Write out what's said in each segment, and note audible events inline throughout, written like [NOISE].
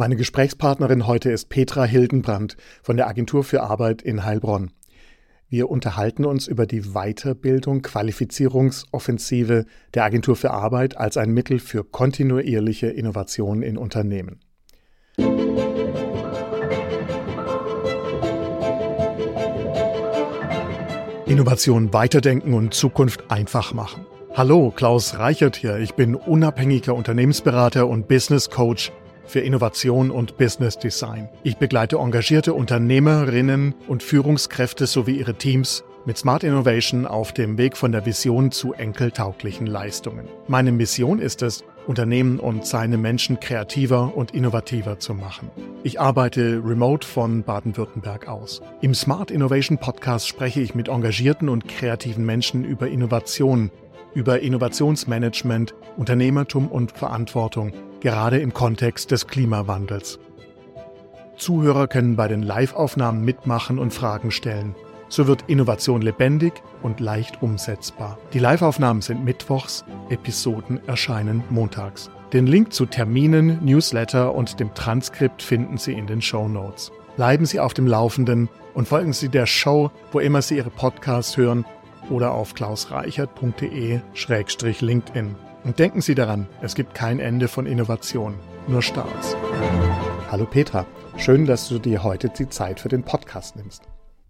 Meine Gesprächspartnerin heute ist Petra Hildenbrand von der Agentur für Arbeit in Heilbronn. Wir unterhalten uns über die Weiterbildung, Qualifizierungsoffensive der Agentur für Arbeit als ein Mittel für kontinuierliche Innovation in Unternehmen. Innovation weiterdenken und Zukunft einfach machen. Hallo, Klaus Reichert hier. Ich bin unabhängiger Unternehmensberater und Business Coach für Innovation und Business Design. Ich begleite engagierte Unternehmerinnen und Führungskräfte sowie ihre Teams mit Smart Innovation auf dem Weg von der Vision zu enkeltauglichen Leistungen. Meine Mission ist es, Unternehmen und seine Menschen kreativer und innovativer zu machen. Ich arbeite remote von Baden-Württemberg aus. Im Smart Innovation Podcast spreche ich mit engagierten und kreativen Menschen über Innovation, über Innovationsmanagement, Unternehmertum und Verantwortung gerade im Kontext des Klimawandels. Zuhörer können bei den Live-Aufnahmen mitmachen und Fragen stellen. So wird Innovation lebendig und leicht umsetzbar. Die Live-Aufnahmen sind mittwochs, Episoden erscheinen montags. Den Link zu Terminen, Newsletter und dem Transkript finden Sie in den Show Notes. Bleiben Sie auf dem Laufenden und folgen Sie der Show, wo immer Sie Ihre Podcasts hören oder auf klausreichert.de-linkedIn. Und denken Sie daran, es gibt kein Ende von Innovation, nur Starts. Hallo Petra, schön, dass du dir heute die Zeit für den Podcast nimmst.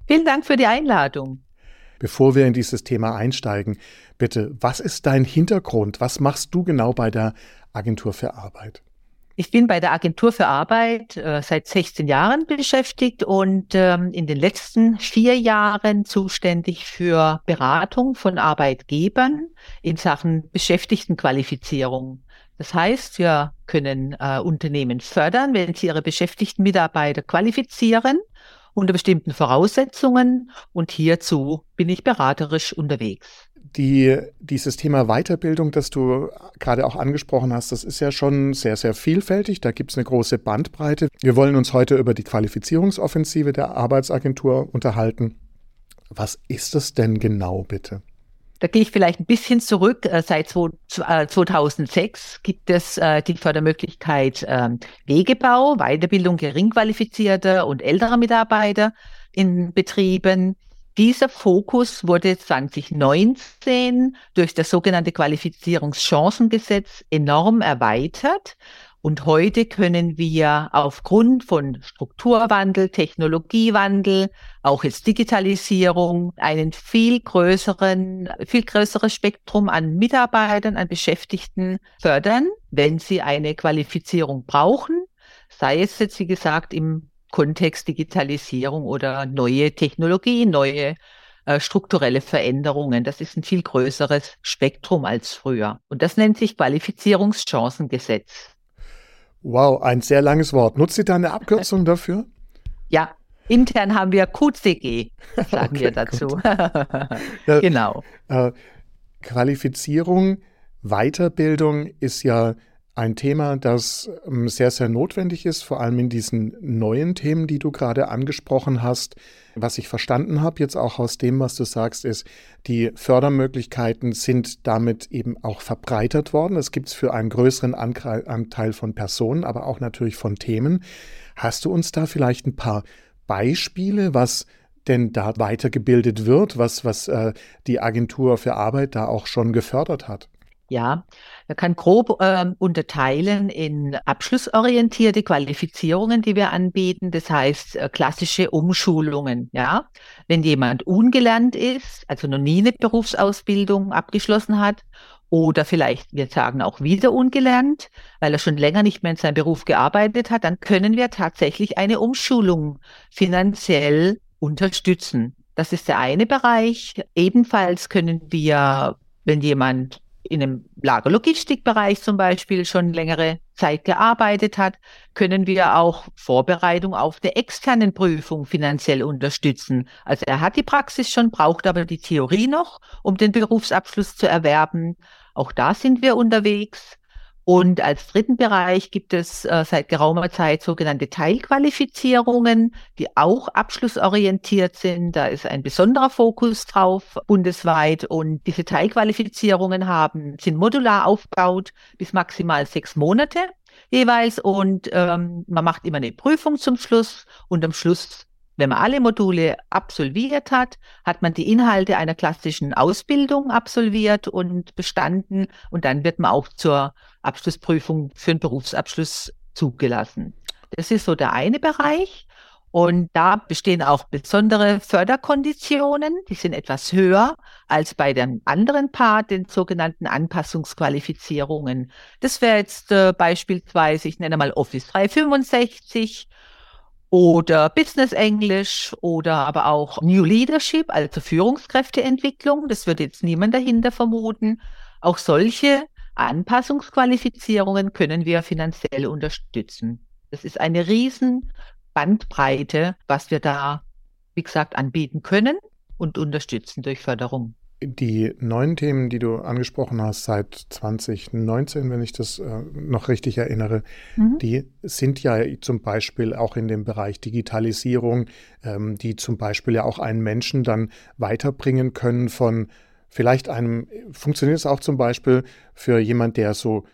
Vielen Dank für die Einladung. Bevor wir in dieses Thema einsteigen, bitte, was ist dein Hintergrund? Was machst du genau bei der Agentur für Arbeit? Ich bin bei der Agentur für Arbeit äh, seit 16 Jahren beschäftigt und ähm, in den letzten vier Jahren zuständig für Beratung von Arbeitgebern in Sachen Beschäftigtenqualifizierung. Das heißt, wir können äh, Unternehmen fördern, wenn sie ihre beschäftigten Mitarbeiter qualifizieren unter bestimmten Voraussetzungen und hierzu bin ich beraterisch unterwegs die, dieses Thema Weiterbildung, das du gerade auch angesprochen hast, das ist ja schon sehr, sehr vielfältig. Da gibt es eine große Bandbreite. Wir wollen uns heute über die Qualifizierungsoffensive der Arbeitsagentur unterhalten. Was ist es denn genau, bitte? Da gehe ich vielleicht ein bisschen zurück. Äh, seit 2006 äh, gibt es äh, die Fördermöglichkeit ähm, Wegebau, Weiterbildung geringqualifizierter und älterer Mitarbeiter in Betrieben. Dieser Fokus wurde 2019 durch das sogenannte Qualifizierungschancengesetz enorm erweitert. Und heute können wir aufgrund von Strukturwandel, Technologiewandel, auch jetzt Digitalisierung, einen viel größeren, viel größeres Spektrum an Mitarbeitern, an Beschäftigten fördern, wenn sie eine Qualifizierung brauchen. Sei es jetzt, wie gesagt, im Kontext Digitalisierung oder neue Technologie, neue äh, strukturelle Veränderungen. Das ist ein viel größeres Spektrum als früher. Und das nennt sich Qualifizierungschancengesetz. Wow, ein sehr langes Wort. Nutzt ihr da eine Abkürzung dafür? Ja, intern haben wir QCG, sagen [LAUGHS] okay, wir dazu. [LAUGHS] genau. Äh, Qualifizierung, Weiterbildung ist ja ein Thema, das ähm, sehr, sehr notwendig ist, vor allem in diesen neuen Themen, die du gerade angesprochen hast. Was ich verstanden habe, jetzt auch aus dem, was du sagst, ist, die Fördermöglichkeiten sind damit eben auch verbreitert worden. Es gibt es für einen größeren Anteil von Personen, aber auch natürlich von Themen. Hast du uns da vielleicht ein paar Beispiele, was denn da weitergebildet wird, was, was äh, die Agentur für Arbeit da auch schon gefördert hat? Ja, man kann grob äh, unterteilen in abschlussorientierte Qualifizierungen, die wir anbieten. Das heißt äh, klassische Umschulungen. Ja, wenn jemand ungelernt ist, also noch nie eine Berufsausbildung abgeschlossen hat oder vielleicht, wir sagen auch wieder ungelernt, weil er schon länger nicht mehr in seinem Beruf gearbeitet hat, dann können wir tatsächlich eine Umschulung finanziell unterstützen. Das ist der eine Bereich. Ebenfalls können wir, wenn jemand in einem Lagerlogistikbereich zum Beispiel schon längere Zeit gearbeitet hat, können wir auch Vorbereitung auf der externen Prüfung finanziell unterstützen. Also er hat die Praxis schon, braucht aber die Theorie noch, um den Berufsabschluss zu erwerben. Auch da sind wir unterwegs. Und als dritten Bereich gibt es äh, seit geraumer Zeit sogenannte Teilqualifizierungen, die auch abschlussorientiert sind. Da ist ein besonderer Fokus drauf bundesweit. Und diese Teilqualifizierungen haben, sind modular aufgebaut bis maximal sechs Monate. jeweils und ähm, man macht immer eine Prüfung zum Schluss und am Schluss, wenn man alle Module absolviert hat, hat man die Inhalte einer klassischen Ausbildung absolviert und bestanden und dann wird man auch zur Abschlussprüfung für einen Berufsabschluss zugelassen. Das ist so der eine Bereich. Und da bestehen auch besondere Förderkonditionen, die sind etwas höher als bei dem anderen Part, den sogenannten Anpassungsqualifizierungen. Das wäre jetzt äh, beispielsweise, ich nenne mal Office 365 oder Business English oder aber auch New Leadership, also Führungskräfteentwicklung. Das würde jetzt niemand dahinter vermuten. Auch solche Anpassungsqualifizierungen können wir finanziell unterstützen. Das ist eine riesen Bandbreite, was wir da, wie gesagt, anbieten können und unterstützen durch Förderung. Die neuen Themen, die du angesprochen hast seit 2019, wenn ich das äh, noch richtig erinnere, mhm. die sind ja zum Beispiel auch in dem Bereich Digitalisierung, ähm, die zum Beispiel ja auch einen Menschen dann weiterbringen können von vielleicht einem, funktioniert es auch zum Beispiel für jemand, der so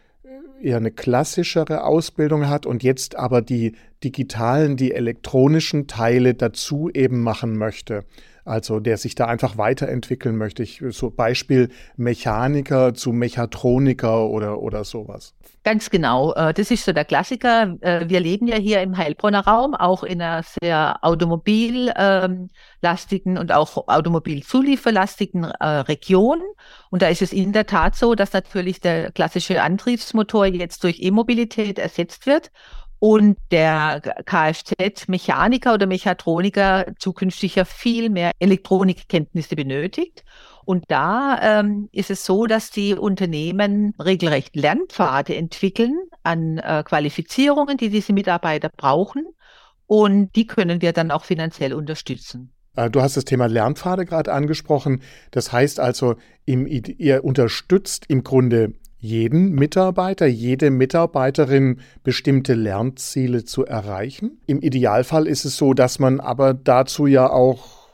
eher eine klassischere Ausbildung hat und jetzt aber die digitalen, die elektronischen Teile dazu eben machen möchte. Also der sich da einfach weiterentwickeln möchte. Ich, so Beispiel Mechaniker zu Mechatroniker oder, oder sowas. Ganz genau. Äh, das ist so der Klassiker. Äh, wir leben ja hier im Heilbronner Raum, auch in einer sehr automobillastigen und auch automobilzulieferlastigen äh, Region. Und da ist es in der Tat so, dass natürlich der klassische Antriebsmotor jetzt durch E-Mobilität ersetzt wird und der Kfz-Mechaniker oder Mechatroniker zukünftig ja viel mehr Elektronikkenntnisse benötigt. Und da ähm, ist es so, dass die Unternehmen regelrecht Lernpfade entwickeln an äh, Qualifizierungen, die diese Mitarbeiter brauchen. Und die können wir dann auch finanziell unterstützen. Äh, du hast das Thema Lernpfade gerade angesprochen. Das heißt also, im, ihr unterstützt im Grunde jeden Mitarbeiter, jede Mitarbeiterin bestimmte Lernziele zu erreichen. Im Idealfall ist es so, dass man aber dazu ja auch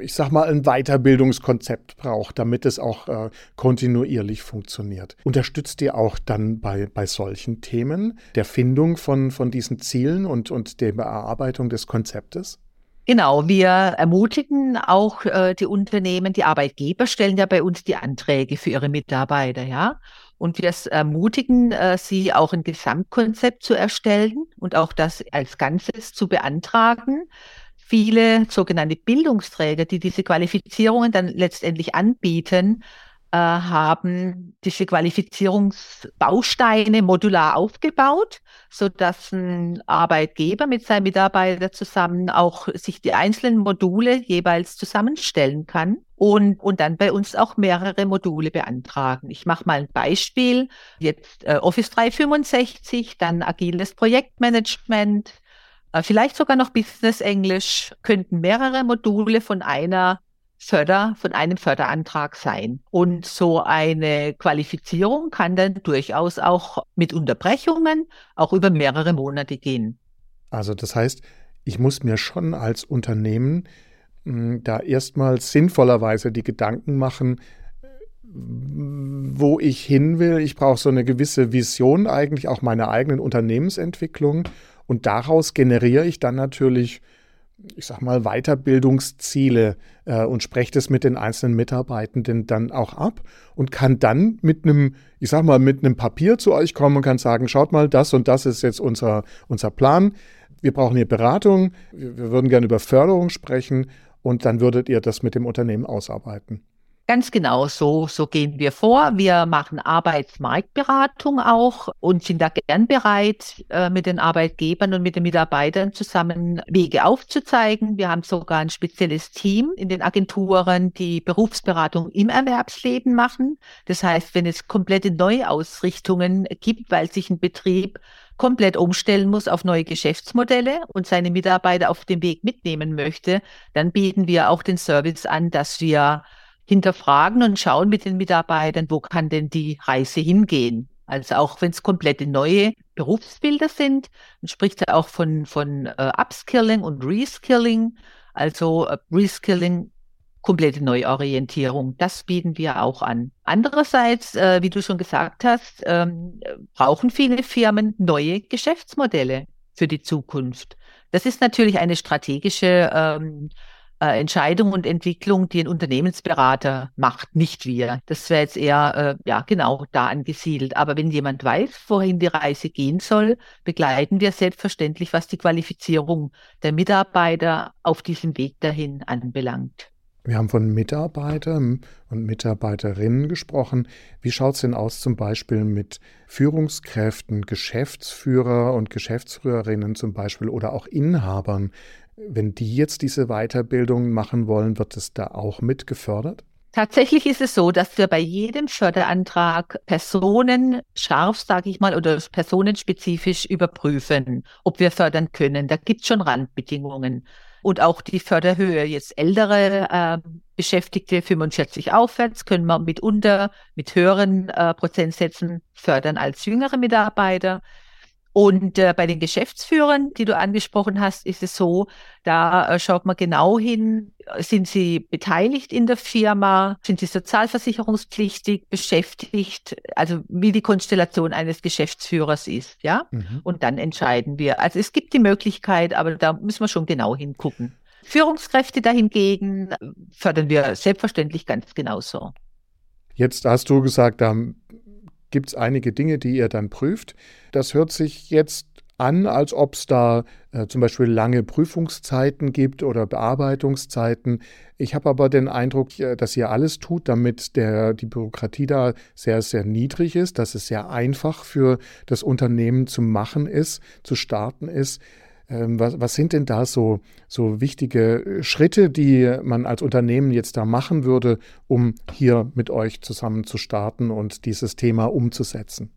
ich sag mal, ein Weiterbildungskonzept braucht, damit es auch äh, kontinuierlich funktioniert. Unterstützt ihr auch dann bei, bei solchen Themen der Findung von, von diesen Zielen und, und der Bearbeitung des Konzeptes? Genau, wir ermutigen auch äh, die Unternehmen, die Arbeitgeber stellen ja bei uns die Anträge für ihre Mitarbeiter, ja. Und wir ermutigen äh, sie auch ein Gesamtkonzept zu erstellen und auch das als Ganzes zu beantragen. Viele sogenannte Bildungsträger, die diese Qualifizierungen dann letztendlich anbieten, äh, haben diese Qualifizierungsbausteine modular aufgebaut, so dass ein Arbeitgeber mit seinem Mitarbeiter zusammen auch sich die einzelnen Module jeweils zusammenstellen kann und, und dann bei uns auch mehrere Module beantragen. Ich mache mal ein Beispiel. Jetzt äh, Office 365, dann agiles Projektmanagement, äh, vielleicht sogar noch Business Englisch könnten mehrere Module von einer Förder, von einem Förderantrag sein. Und so eine Qualifizierung kann dann durchaus auch mit Unterbrechungen auch über mehrere Monate gehen. Also das heißt, ich muss mir schon als Unternehmen hm, da erstmal sinnvollerweise die Gedanken machen, wo ich hin will. Ich brauche so eine gewisse Vision eigentlich auch meiner eigenen Unternehmensentwicklung und daraus generiere ich dann natürlich ich sag mal, Weiterbildungsziele äh, und spreche das mit den einzelnen Mitarbeitenden dann auch ab und kann dann mit einem, ich sag mal, mit einem Papier zu euch kommen und kann sagen, schaut mal, das und das ist jetzt unser, unser Plan. Wir brauchen hier Beratung, wir würden gerne über Förderung sprechen und dann würdet ihr das mit dem Unternehmen ausarbeiten. Ganz genau, so, so gehen wir vor. Wir machen Arbeitsmarktberatung auch und sind da gern bereit, äh, mit den Arbeitgebern und mit den Mitarbeitern zusammen Wege aufzuzeigen. Wir haben sogar ein spezielles Team in den Agenturen, die Berufsberatung im Erwerbsleben machen. Das heißt, wenn es komplette Neuausrichtungen gibt, weil sich ein Betrieb komplett umstellen muss auf neue Geschäftsmodelle und seine Mitarbeiter auf dem Weg mitnehmen möchte, dann bieten wir auch den Service an, dass wir hinterfragen und schauen mit den Mitarbeitern, wo kann denn die Reise hingehen. Also auch wenn es komplette neue Berufsbilder sind, man spricht ja auch von, von äh, Upskilling und Reskilling. Also äh, Reskilling komplette Neuorientierung. Das bieten wir auch an. Andererseits, äh, wie du schon gesagt hast, ähm, brauchen viele Firmen neue Geschäftsmodelle für die Zukunft. Das ist natürlich eine strategische ähm, äh, Entscheidung und Entwicklung, die ein Unternehmensberater macht, nicht wir. Das wäre jetzt eher, äh, ja, genau da angesiedelt. Aber wenn jemand weiß, wohin die Reise gehen soll, begleiten wir selbstverständlich, was die Qualifizierung der Mitarbeiter auf diesem Weg dahin anbelangt. Wir haben von Mitarbeitern und Mitarbeiterinnen gesprochen. Wie schaut es denn aus zum Beispiel mit Führungskräften, Geschäftsführer und Geschäftsführerinnen zum Beispiel oder auch Inhabern? Wenn die jetzt diese Weiterbildung machen wollen, wird es da auch mit gefördert? Tatsächlich ist es so, dass wir bei jedem Förderantrag Personen scharf, sage ich mal, oder personenspezifisch überprüfen, ob wir fördern können. Da gibt es schon Randbedingungen. Und auch die Förderhöhe, jetzt ältere äh, Beschäftigte 45 aufwärts, können wir mitunter mit höheren äh, Prozentsätzen fördern als jüngere Mitarbeiter. Und äh, bei den Geschäftsführern, die du angesprochen hast, ist es so, da äh, schaut man genau hin, sind sie beteiligt in der Firma, sind sie sozialversicherungspflichtig, beschäftigt, also wie die Konstellation eines Geschäftsführers ist, ja. Mhm. Und dann entscheiden wir. Also es gibt die Möglichkeit, aber da müssen wir schon genau hingucken. Führungskräfte dahingegen äh, fördern wir selbstverständlich ganz genauso. Jetzt hast du gesagt, da gibt es einige Dinge, die ihr dann prüft. Das hört sich jetzt an, als ob es da äh, zum Beispiel lange Prüfungszeiten gibt oder Bearbeitungszeiten. Ich habe aber den Eindruck, äh, dass ihr alles tut, damit der, die Bürokratie da sehr, sehr niedrig ist, dass es sehr einfach für das Unternehmen zu machen ist, zu starten ist. Ähm, was, was, sind denn da so, so wichtige Schritte, die man als Unternehmen jetzt da machen würde, um hier mit euch zusammen zu starten und dieses Thema umzusetzen?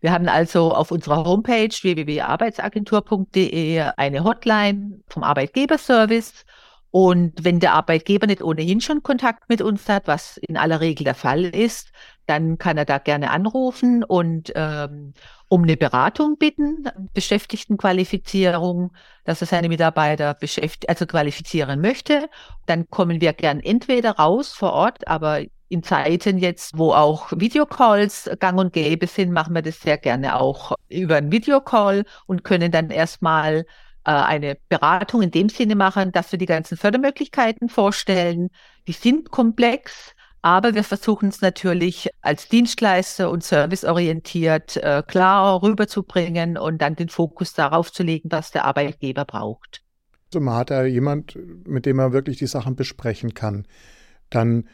Wir haben also auf unserer Homepage www.arbeitsagentur.de eine Hotline vom Arbeitgeberservice. Und wenn der Arbeitgeber nicht ohnehin schon Kontakt mit uns hat, was in aller Regel der Fall ist, dann kann er da gerne anrufen und ähm, um eine Beratung bitten, Beschäftigtenqualifizierung, dass er seine Mitarbeiter beschäftigt, also qualifizieren möchte. Dann kommen wir gern entweder raus vor Ort, aber in Zeiten jetzt, wo auch Videocalls gang und gäbe sind, machen wir das sehr gerne auch über einen Videocall und können dann erstmal eine Beratung in dem Sinne machen, dass wir die ganzen Fördermöglichkeiten vorstellen. Die sind komplex, aber wir versuchen es natürlich als Dienstleister und serviceorientiert äh, klar rüberzubringen und dann den Fokus darauf zu legen, was der Arbeitgeber braucht. Also man hat da jemand, mit dem man wirklich die Sachen besprechen kann. Dann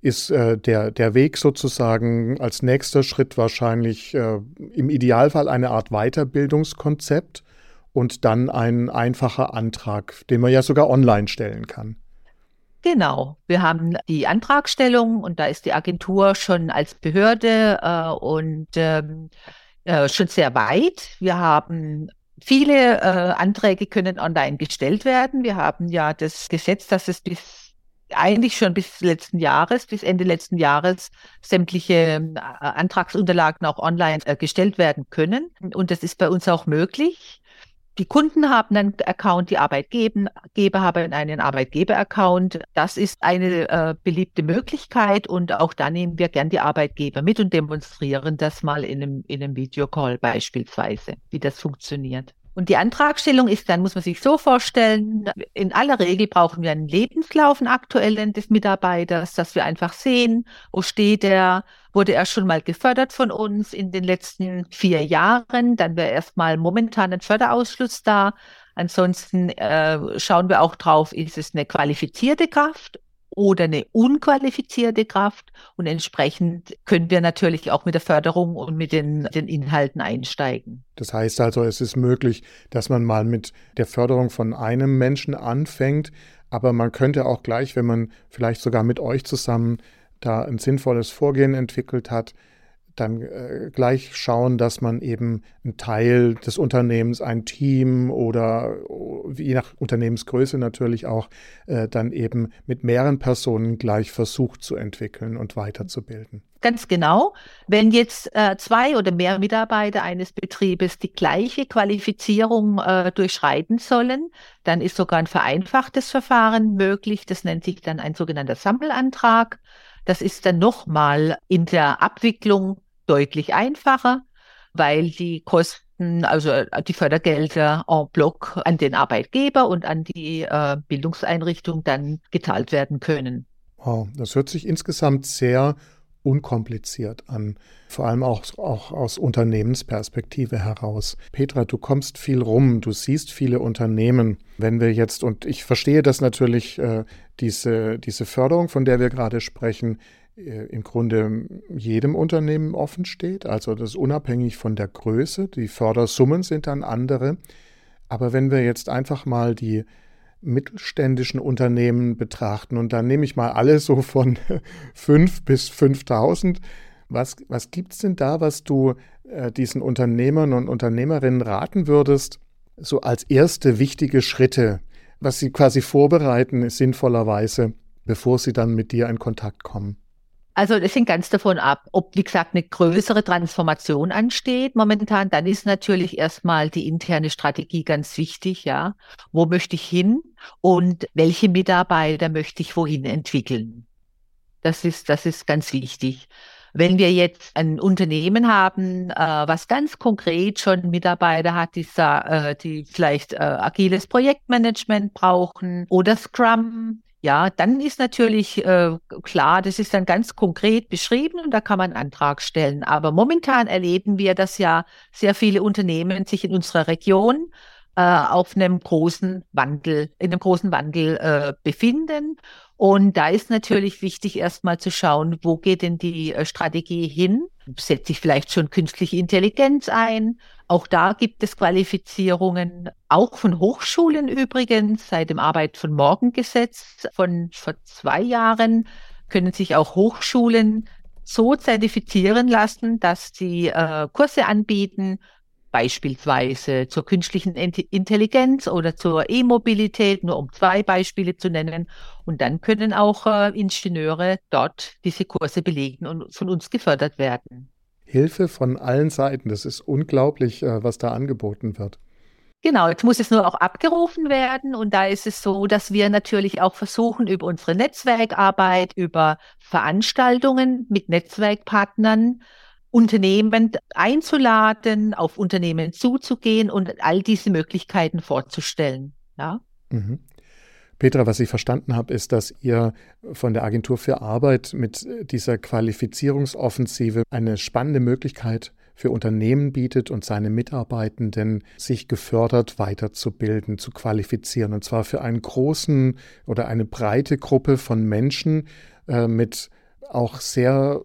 ist äh, der, der Weg sozusagen als nächster Schritt wahrscheinlich äh, im Idealfall eine Art Weiterbildungskonzept und dann ein einfacher Antrag, den man ja sogar online stellen kann. Genau, wir haben die Antragstellung und da ist die Agentur schon als Behörde äh, und ähm, äh, schon sehr weit. Wir haben viele äh, Anträge können online gestellt werden. Wir haben ja das Gesetz, dass es bis eigentlich schon bis letzten Jahres, bis Ende letzten Jahres sämtliche äh, Antragsunterlagen auch online äh, gestellt werden können. Und das ist bei uns auch möglich. Die Kunden haben einen Account, die Arbeitgeber haben einen Arbeitgeber-Account. Das ist eine äh, beliebte Möglichkeit und auch da nehmen wir gern die Arbeitgeber mit und demonstrieren das mal in einem, in einem Videocall beispielsweise, wie das funktioniert. Und die Antragstellung ist dann, muss man sich so vorstellen, in aller Regel brauchen wir einen Lebenslauf, einen aktuellen des Mitarbeiters, dass wir einfach sehen, wo steht er, wurde er schon mal gefördert von uns in den letzten vier Jahren, dann wäre erstmal momentan ein Förderausschluss da. Ansonsten äh, schauen wir auch drauf, ist es eine qualifizierte Kraft oder eine unqualifizierte Kraft. Und entsprechend können wir natürlich auch mit der Förderung und mit den, den Inhalten einsteigen. Das heißt also, es ist möglich, dass man mal mit der Förderung von einem Menschen anfängt, aber man könnte auch gleich, wenn man vielleicht sogar mit euch zusammen da ein sinnvolles Vorgehen entwickelt hat, dann äh, gleich schauen, dass man eben einen Teil des Unternehmens, ein Team oder je nach Unternehmensgröße natürlich auch äh, dann eben mit mehreren Personen gleich versucht zu entwickeln und weiterzubilden. Ganz genau. Wenn jetzt äh, zwei oder mehr Mitarbeiter eines Betriebes die gleiche Qualifizierung äh, durchschreiten sollen, dann ist sogar ein vereinfachtes Verfahren möglich. Das nennt sich dann ein sogenannter Sammelantrag. Das ist dann nochmal in der Abwicklung deutlich einfacher, weil die Kosten, also äh, die Fördergelder en bloc an den Arbeitgeber und an die äh, Bildungseinrichtung dann gezahlt werden können. Wow, das hört sich insgesamt sehr unkompliziert an, vor allem auch, auch aus Unternehmensperspektive heraus. Petra, du kommst viel rum, du siehst viele Unternehmen. Wenn wir jetzt, und ich verstehe das natürlich, äh, diese, diese Förderung, von der wir gerade sprechen, im Grunde jedem Unternehmen offen steht. Also das ist unabhängig von der Größe. Die Fördersummen sind dann andere. Aber wenn wir jetzt einfach mal die mittelständischen Unternehmen betrachten und dann nehme ich mal alle so von [LAUGHS] 5 bis 5000, was, was gibt es denn da, was du äh, diesen Unternehmern und Unternehmerinnen raten würdest, so als erste wichtige Schritte, was sie quasi vorbereiten, sinnvollerweise, bevor sie dann mit dir in Kontakt kommen? Also das hängt ganz davon ab, ob, wie gesagt, eine größere Transformation ansteht momentan. Dann ist natürlich erstmal die interne Strategie ganz wichtig, ja. Wo möchte ich hin und welche Mitarbeiter möchte ich wohin entwickeln? Das ist, das ist ganz wichtig. Wenn wir jetzt ein Unternehmen haben, äh, was ganz konkret schon Mitarbeiter hat, die, äh, die vielleicht äh, agiles Projektmanagement brauchen oder Scrum, ja, dann ist natürlich äh, klar, das ist dann ganz konkret beschrieben und da kann man einen Antrag stellen. Aber momentan erleben wir, dass ja sehr viele Unternehmen sich in unserer Region äh, auf einem großen Wandel, in einem großen Wandel äh, befinden. Und da ist natürlich wichtig, erstmal zu schauen, wo geht denn die äh, Strategie hin? Setze ich vielleicht schon künstliche Intelligenz ein? Auch da gibt es Qualifizierungen, auch von Hochschulen übrigens, seit dem Arbeit von Morgen Gesetz von vor zwei Jahren können sich auch Hochschulen so zertifizieren lassen, dass sie äh, Kurse anbieten, beispielsweise zur künstlichen Intelligenz oder zur E-Mobilität, nur um zwei Beispiele zu nennen. Und dann können auch äh, Ingenieure dort diese Kurse belegen und von uns gefördert werden. Hilfe von allen Seiten, das ist unglaublich, äh, was da angeboten wird. Genau, jetzt muss es nur auch abgerufen werden. Und da ist es so, dass wir natürlich auch versuchen, über unsere Netzwerkarbeit, über Veranstaltungen mit Netzwerkpartnern, Unternehmen einzuladen, auf Unternehmen zuzugehen und all diese Möglichkeiten vorzustellen. Ja. Mhm. Petra, was ich verstanden habe, ist, dass ihr von der Agentur für Arbeit mit dieser Qualifizierungsoffensive eine spannende Möglichkeit für Unternehmen bietet und seine Mitarbeitenden sich gefördert weiterzubilden, zu qualifizieren. Und zwar für einen großen oder eine breite Gruppe von Menschen äh, mit auch sehr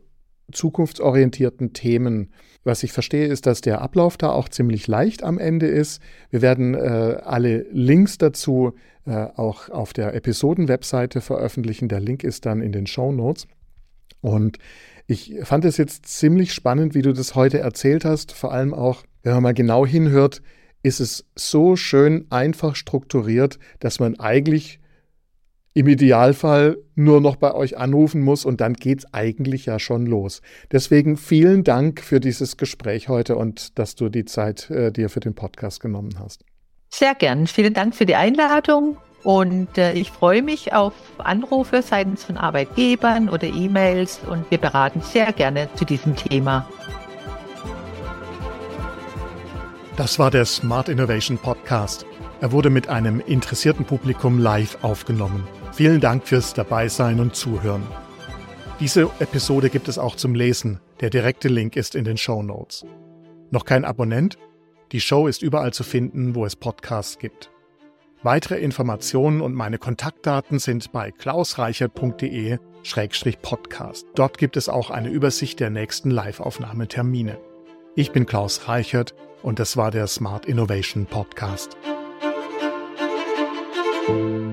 zukunftsorientierten Themen. Was ich verstehe, ist, dass der Ablauf da auch ziemlich leicht am Ende ist. Wir werden äh, alle Links dazu äh, auch auf der Episoden-Webseite veröffentlichen. Der Link ist dann in den Show Notes. Und ich fand es jetzt ziemlich spannend, wie du das heute erzählt hast. Vor allem auch, wenn man mal genau hinhört, ist es so schön einfach strukturiert, dass man eigentlich im Idealfall nur noch bei euch anrufen muss und dann geht es eigentlich ja schon los. Deswegen vielen Dank für dieses Gespräch heute und dass du die Zeit äh, dir für den Podcast genommen hast. Sehr gern. Vielen Dank für die Einladung und äh, ich freue mich auf Anrufe seitens von Arbeitgebern oder E-Mails und wir beraten sehr gerne zu diesem Thema. Das war der Smart Innovation Podcast. Er wurde mit einem interessierten Publikum live aufgenommen. Vielen Dank fürs Dabeisein und Zuhören. Diese Episode gibt es auch zum Lesen. Der direkte Link ist in den Show Notes. Noch kein Abonnent? Die Show ist überall zu finden, wo es Podcasts gibt. Weitere Informationen und meine Kontaktdaten sind bei klausreichert.de-podcast. Dort gibt es auch eine Übersicht der nächsten Live-Aufnahmetermine. Ich bin Klaus Reichert und das war der Smart Innovation Podcast. thank you